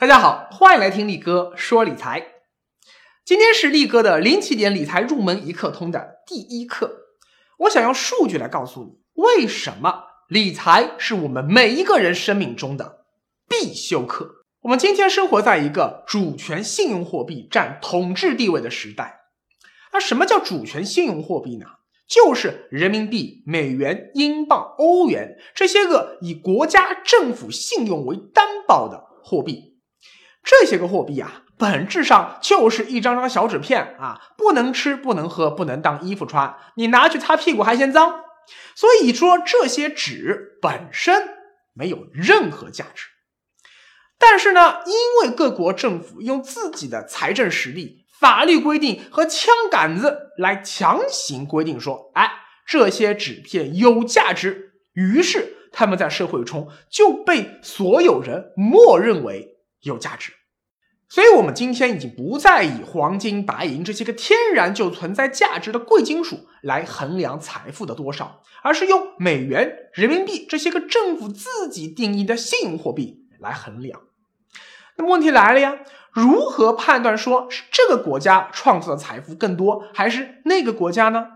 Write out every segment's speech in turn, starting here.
大家好，欢迎来听力哥说理财。今天是力哥的零起点理财入门一课通的第一课。我想用数据来告诉你，为什么理财是我们每一个人生命中的必修课。我们今天生活在一个主权信用货币占统治地位的时代。那什么叫主权信用货币呢？就是人民币、美元、英镑、欧元这些个以国家政府信用为担保的货币。这些个货币啊，本质上就是一张张小纸片啊，不能吃，不能喝，不能当衣服穿，你拿去擦屁股还嫌脏。所以说，这些纸本身没有任何价值。但是呢，因为各国政府用自己的财政实力、法律规定和枪杆子来强行规定说，哎，这些纸片有价值，于是他们在社会中就被所有人默认为。有价值，所以我们今天已经不再以黄金、白银这些个天然就存在价值的贵金属来衡量财富的多少，而是用美元、人民币这些个政府自己定义的信用货币来衡量。那么问题来了呀，如何判断说是这个国家创造的财富更多，还是那个国家呢？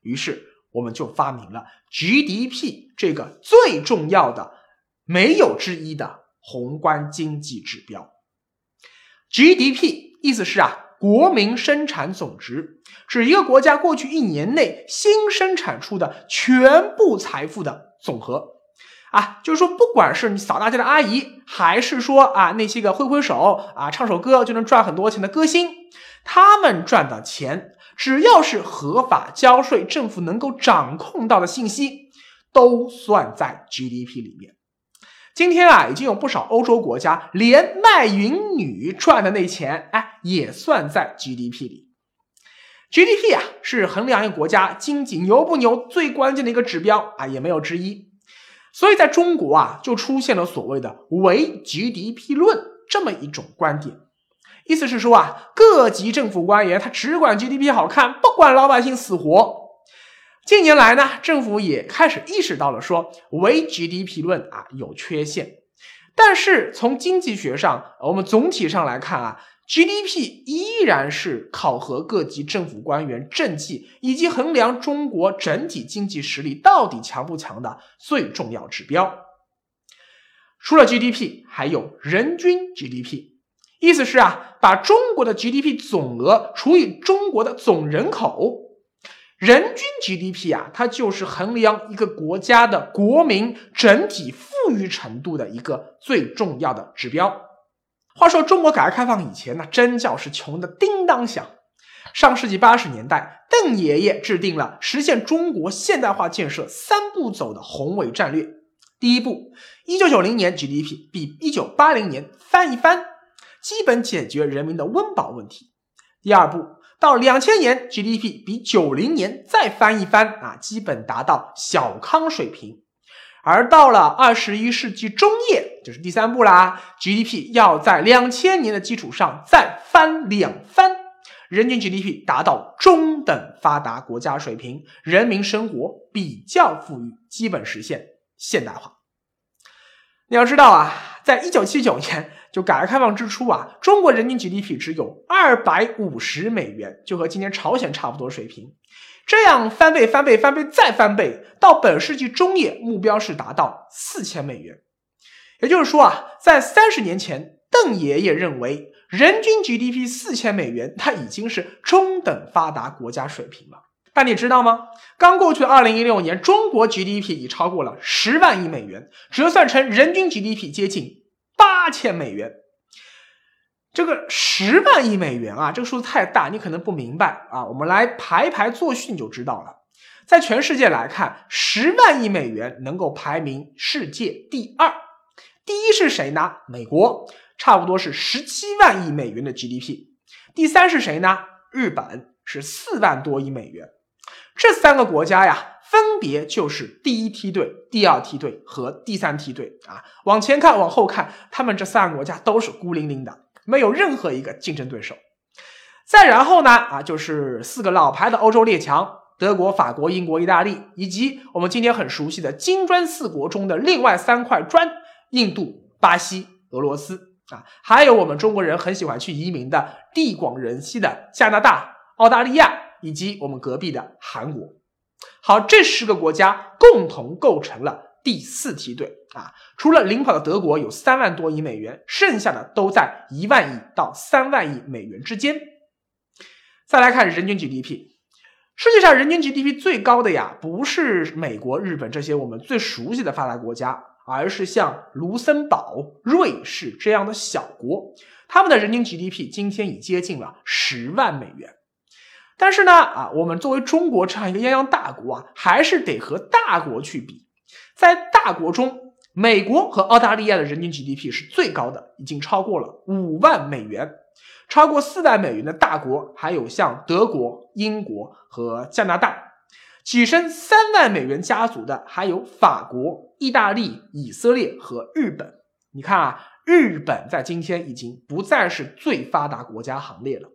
于是我们就发明了 GDP 这个最重要的、没有之一的。宏观经济指标，GDP 意思是啊，国民生产总值，指一个国家过去一年内新生产出的全部财富的总和。啊，就是说，不管是你扫大街的阿姨，还是说啊那些个挥挥手啊唱首歌就能赚很多钱的歌星，他们赚的钱，只要是合法交税，政府能够掌控到的信息，都算在 GDP 里面。今天啊，已经有不少欧洲国家连卖淫女赚的那钱，哎，也算在 GDP 里。GDP 啊，是衡量一个国家经济牛不牛最关键的一个指标啊，也没有之一。所以在中国啊，就出现了所谓的唯 GDP 论这么一种观点，意思是说啊，各级政府官员他只管 GDP 好看，不管老百姓死活。近年来呢，政府也开始意识到了说唯 GDP 论啊有缺陷，但是从经济学上，我们总体上来看啊，GDP 依然是考核各级政府官员政绩以及衡量中国整体经济实力到底强不强的最重要指标。除了 GDP，还有人均 GDP，意思是啊，把中国的 GDP 总额除以中国的总人口。人均 GDP 啊，它就是衡量一个国家的国民整体富裕程度的一个最重要的指标。话说，中国改革开放以前呢，真叫是穷的叮当响。上世纪八十年代，邓爷爷制定了实现中国现代化建设三步走的宏伟战略。第一步，一九九零年 GDP 比一九八零年翻一番，基本解决人民的温饱问题。第二步。到两千年，GDP 比九零年再翻一番啊，基本达到小康水平。而到了二十一世纪中叶，就是第三步啦，GDP 要在两千年的基础上再翻两番，人均 GDP 达到中等发达国家水平，人民生活比较富裕，基本实现现代化。你要知道啊，在一九七九年。就改革开放之初啊，中国人均 GDP 只有二百五十美元，就和今天朝鲜差不多水平。这样翻倍、翻倍、翻倍再翻倍，到本世纪中叶，目标是达到四千美元。也就是说啊，在三十年前，邓爷爷认为人均 GDP 四千美元，它已经是中等发达国家水平了。但你知道吗？刚过去的二零一六年，中国 GDP 已超过了十万亿美元，折算成人均 GDP 接近。八千美元，这个十万亿美元啊，这个数字太大，你可能不明白啊。我们来排排作序，你就知道了。在全世界来看，十万亿美元能够排名世界第二，第一是谁呢？美国，差不多是十七万亿美元的 GDP。第三是谁呢？日本是四万多亿美元。这三个国家呀。分别就是第一梯队、第二梯队和第三梯队啊，往前看、往后看，他们这三个国家都是孤零零的，没有任何一个竞争对手。再然后呢，啊，就是四个老牌的欧洲列强：德国、法国、英国、意大利，以及我们今天很熟悉的金砖四国中的另外三块砖——印度、巴西、俄罗斯。啊，还有我们中国人很喜欢去移民的地广人稀的加拿大、澳大利亚以及我们隔壁的韩国。好，这十个国家共同构成了第四梯队啊。除了领跑的德国有三万多亿美元，剩下的都在一万亿到三万亿美元之间。再来看人均 GDP，世界上人均 GDP 最高的呀，不是美国、日本这些我们最熟悉的发达国家。而是像卢森堡、瑞士这样的小国，他们的人均 GDP 今天已接近了十万美元。但是呢，啊，我们作为中国这样一个泱泱大国啊，还是得和大国去比。在大国中，美国和澳大利亚的人均 GDP 是最高的，已经超过了五万美元。超过四万美元的大国还有像德国、英国和加拿大。跻身三万美元家族的还有法国、意大利、以色列和日本。你看啊，日本在今天已经不再是最发达国家行列了。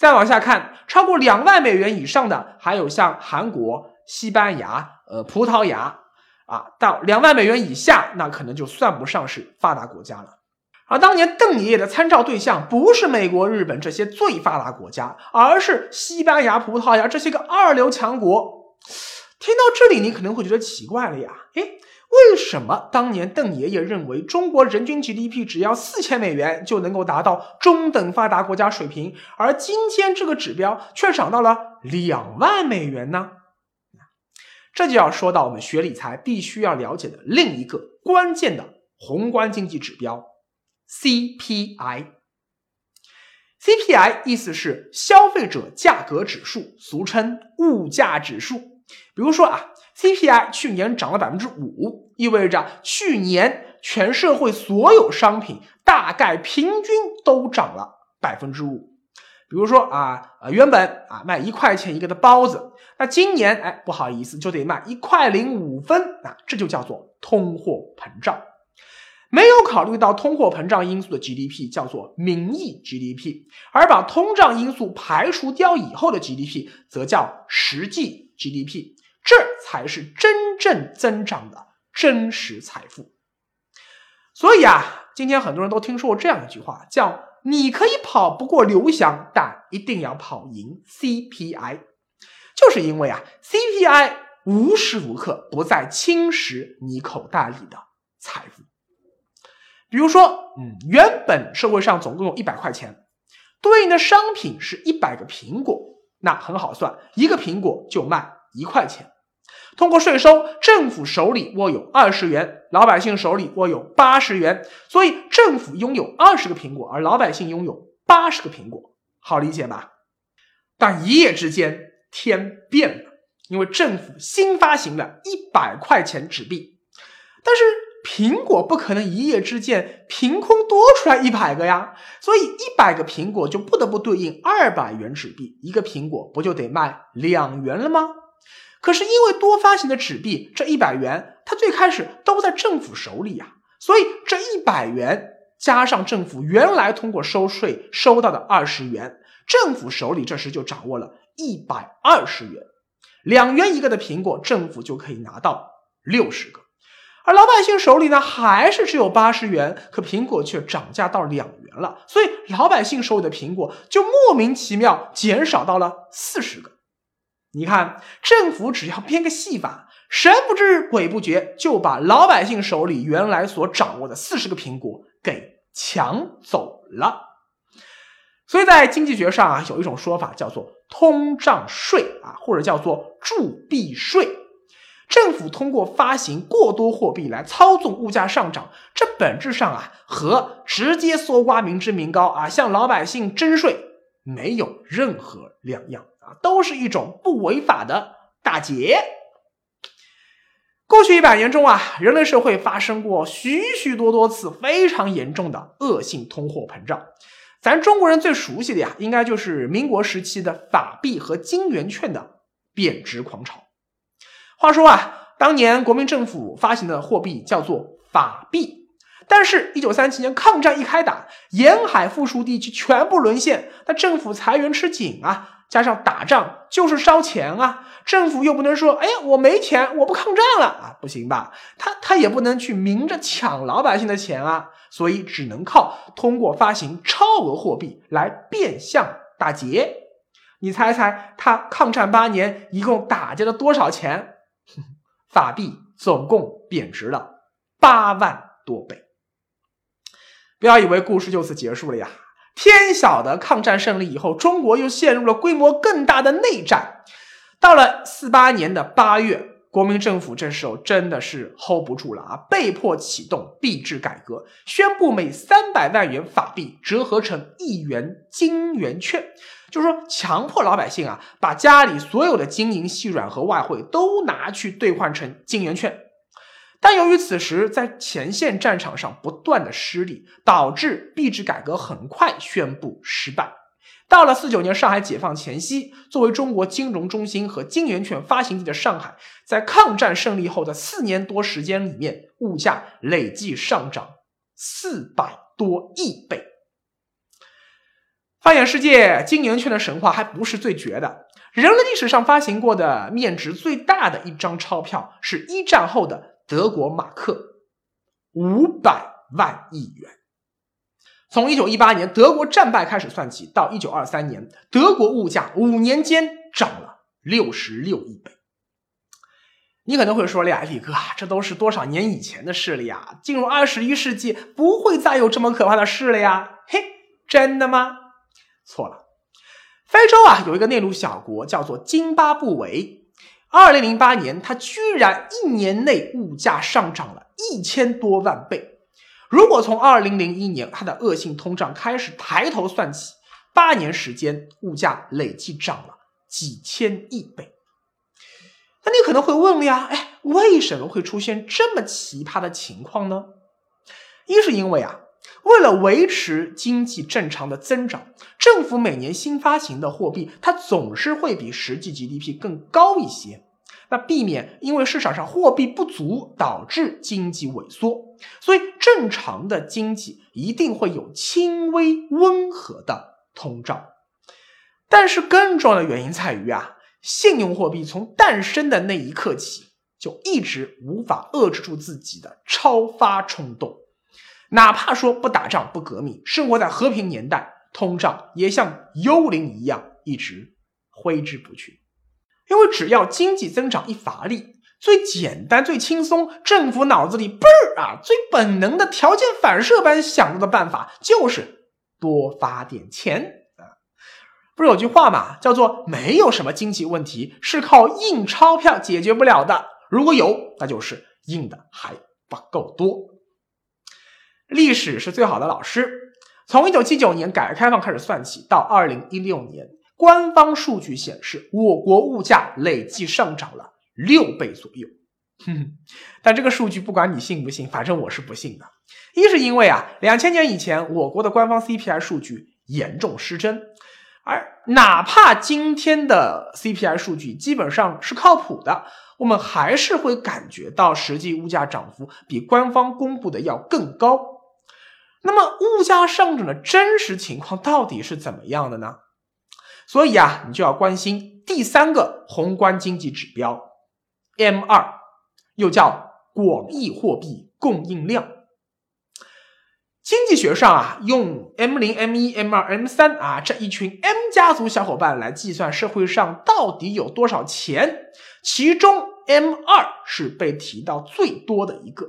再往下看，超过两万美元以上的还有像韩国、西班牙、呃葡萄牙啊，到两万美元以下，那可能就算不上是发达国家了。而当年邓爷爷的参照对象不是美国、日本这些最发达国家，而是西班牙、葡萄牙这些个二流强国。听到这里，你可能会觉得奇怪了呀？诶，为什么当年邓爷爷认为中国人均 GDP 只要四千美元就能够达到中等发达国家水平，而今天这个指标却涨到了两万美元呢？这就要说到我们学理财必须要了解的另一个关键的宏观经济指标 ——CPI。CPI 意思是消费者价格指数，俗称物价指数。比如说啊，CPI 去年涨了百分之五，意味着去年全社会所有商品大概平均都涨了百分之五。比如说啊，呃，原本啊卖一块钱一个的包子，那今年哎不好意思就得卖一块零五分啊，这就叫做通货膨胀。没有考虑到通货膨胀因素的 GDP 叫做名义 GDP，而把通胀因素排除掉以后的 GDP 则叫实际 GDP，才是真正增长的真实财富。所以啊，今天很多人都听说过这样一句话，叫“你可以跑不过刘翔，但一定要跑赢 CPI”，就是因为啊，CPI 无时无刻不在侵蚀你口袋里的财富。比如说，嗯，原本社会上总共有一百块钱，对应的商品是一百个苹果，那很好算，一个苹果就卖一块钱。通过税收，政府手里握有二十元，老百姓手里握有八十元，所以政府拥有二十个苹果，而老百姓拥有八十个苹果，好理解吧？但一夜之间天变了，因为政府新发行了一百块钱纸币，但是。苹果不可能一夜之间凭空多出来一百个呀，所以一百个苹果就不得不对应二百元纸币，一个苹果不就得卖两元了吗？可是因为多发行的纸币，这一百元它最开始都在政府手里呀，所以这一百元加上政府原来通过收税收到的二十元，政府手里这时就掌握了一百二十元，两元一个的苹果，政府就可以拿到六十个。而老百姓手里呢，还是只有八十元，可苹果却涨价到两元了，所以老百姓手里的苹果就莫名其妙减少到了四十个。你看，政府只要编个戏法，神不知鬼不觉就把老百姓手里原来所掌握的四十个苹果给抢走了。所以在经济学上啊，有一种说法叫做通胀税啊，或者叫做铸币税。政府通过发行过多货币来操纵物价上涨，这本质上啊和直接搜刮民脂民膏啊向老百姓征税没有任何两样啊，都是一种不违法的打劫。过去一百年中啊，人类社会发生过许许多多次非常严重的恶性通货膨胀，咱中国人最熟悉的呀，应该就是民国时期的法币和金圆券的贬值狂潮。话说啊，当年国民政府发行的货币叫做法币，但是，一九三七年抗战一开打，沿海富庶地区全部沦陷，那政府财源吃紧啊，加上打仗就是烧钱啊，政府又不能说，哎呀，我没钱，我不抗战了啊，不行吧？他他也不能去明着抢老百姓的钱啊，所以只能靠通过发行超额货币来变相打劫。你猜猜，他抗战八年一共打劫了多少钱？法币总共贬值了八万多倍。不要以为故事就此结束了呀！天晓得，抗战胜利以后，中国又陷入了规模更大的内战。到了四八年的八月，国民政府这时候真的是 hold 不住了啊，被迫启动币制改革，宣布每三百万元法币折合成一元金圆券，就是说强迫老百姓啊，把家里所有的金银细软和外汇都拿去兑换成金圆券。但由于此时在前线战场上不断的失利，导致币制改革很快宣布失败。到了四九年上海解放前夕，作为中国金融中心和金圆券发行地的上海，在抗战胜利后的四年多时间里面，物价累计上涨四百多亿倍。放眼世界，金圆券的神话还不是最绝的。人类历史上发行过的面值最大的一张钞票，是一战后的。德国马克五百万亿元，从一九一八年德国战败开始算起，到一九二三年，德国物价五年间涨了六十六亿倍。你可能会说了呀，李哥，这都是多少年以前的事了呀？进入二十一世纪，不会再有这么可怕的事了呀？嘿，真的吗？错了，非洲啊，有一个内陆小国叫做津巴布韦。二零零八年，它居然一年内物价上涨了一千多万倍。如果从二零零一年它的恶性通胀开始抬头算起，八年时间物价累计涨了几千亿倍。那你可能会问了呀，哎，为什么会出现这么奇葩的情况呢？一是因为啊，为了维持经济正常的增长，政府每年新发行的货币，它总是会比实际 GDP 更高一些。那避免因为市场上货币不足导致经济萎缩，所以正常的经济一定会有轻微温和的通胀。但是更重要的原因在于啊，信用货币从诞生的那一刻起，就一直无法遏制住自己的超发冲动。哪怕说不打仗不革命，生活在和平年代，通胀也像幽灵一样一直挥之不去。因为只要经济增长一乏力，最简单、最轻松，政府脑子里嘣儿啊，最本能的条件反射般想到的办法就是多发点钱啊！不是有句话嘛，叫做“没有什么经济问题是靠印钞票解决不了的，如果有，那就是印的还不够多。”历史是最好的老师，从一九七九年改革开放开始算起，到二零一六年。官方数据显示，我国物价累计上涨了六倍左右。哼，但这个数据不管你信不信，反正我是不信的。一是因为啊，两千年以前我国的官方 CPI 数据严重失真，而哪怕今天的 CPI 数据基本上是靠谱的，我们还是会感觉到实际物价涨幅比官方公布的要更高。那么，物价上涨的真实情况到底是怎么样的呢？所以啊，你就要关心第三个宏观经济指标，M 二，又叫广义货币供应量。经济学上啊，用 M 零、M 一、M 二、M 三啊这一群 M 家族小伙伴来计算社会上到底有多少钱，其中 M 二是被提到最多的一个。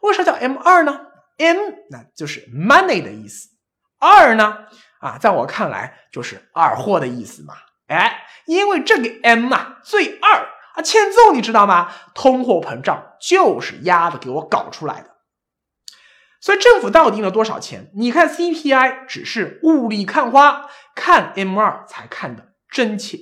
为啥叫 M 二呢？M 那就是 money 的意思，二呢？啊，在我看来就是二货的意思嘛，哎，因为这个 M 啊最二啊欠揍，你知道吗？通货膨胀就是鸭子给我搞出来的。所以政府到底印了多少钱？你看 CPI 只是雾里看花，看 M 二才看得真切。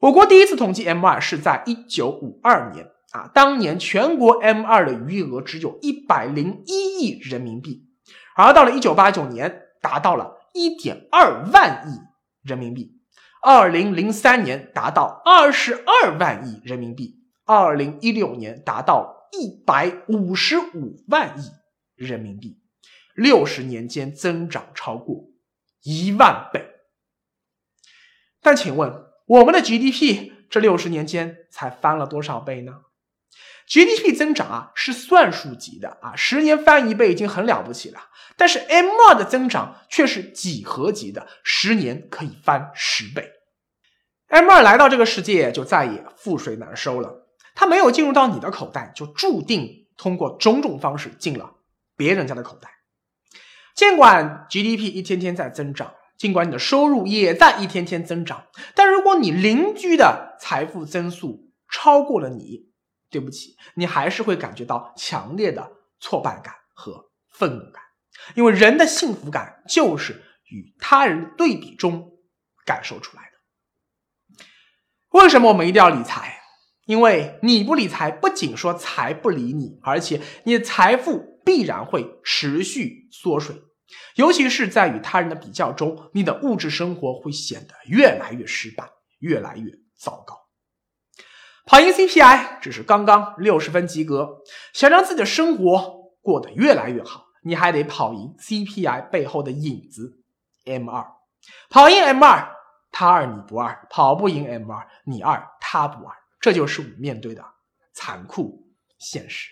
我国第一次统计 M 二是在一九五二年啊，当年全国 M 二的余额只有一百零一亿人民币，而到了一九八九年达到了。一点二万亿人民币，二零零三年达到二十二万亿人民币，二零一六年达到一百五十五万亿人民币，六十年间增长超过一万倍。但请问，我们的 GDP 这六十年间才翻了多少倍呢？GDP 增长啊是算术级的啊，十年翻一倍已经很了不起了。但是 M2 的增长却是几何级的，十年可以翻十倍。M2 来到这个世界就再也覆水难收了，它没有进入到你的口袋，就注定通过种种方式进了别人家的口袋。尽管 GDP 一天天在增长，尽管你的收入也在一天天增长，但如果你邻居的财富增速超过了你，对不起，你还是会感觉到强烈的挫败感和愤怒感。因为人的幸福感就是与他人对比中感受出来的。为什么我们一定要理财？因为你不理财，不仅说财不理你，而且你的财富必然会持续缩水。尤其是在与他人的比较中，你的物质生活会显得越来越失败，越来越糟糕。跑赢 CPI 只是刚刚六十分及格，想让自己的生活过得越来越好。你还得跑赢 CPI 背后的影子 M 二跑赢 M 二他二你不二，跑不赢 M 二你二他不二，这就是我们面对的残酷现实。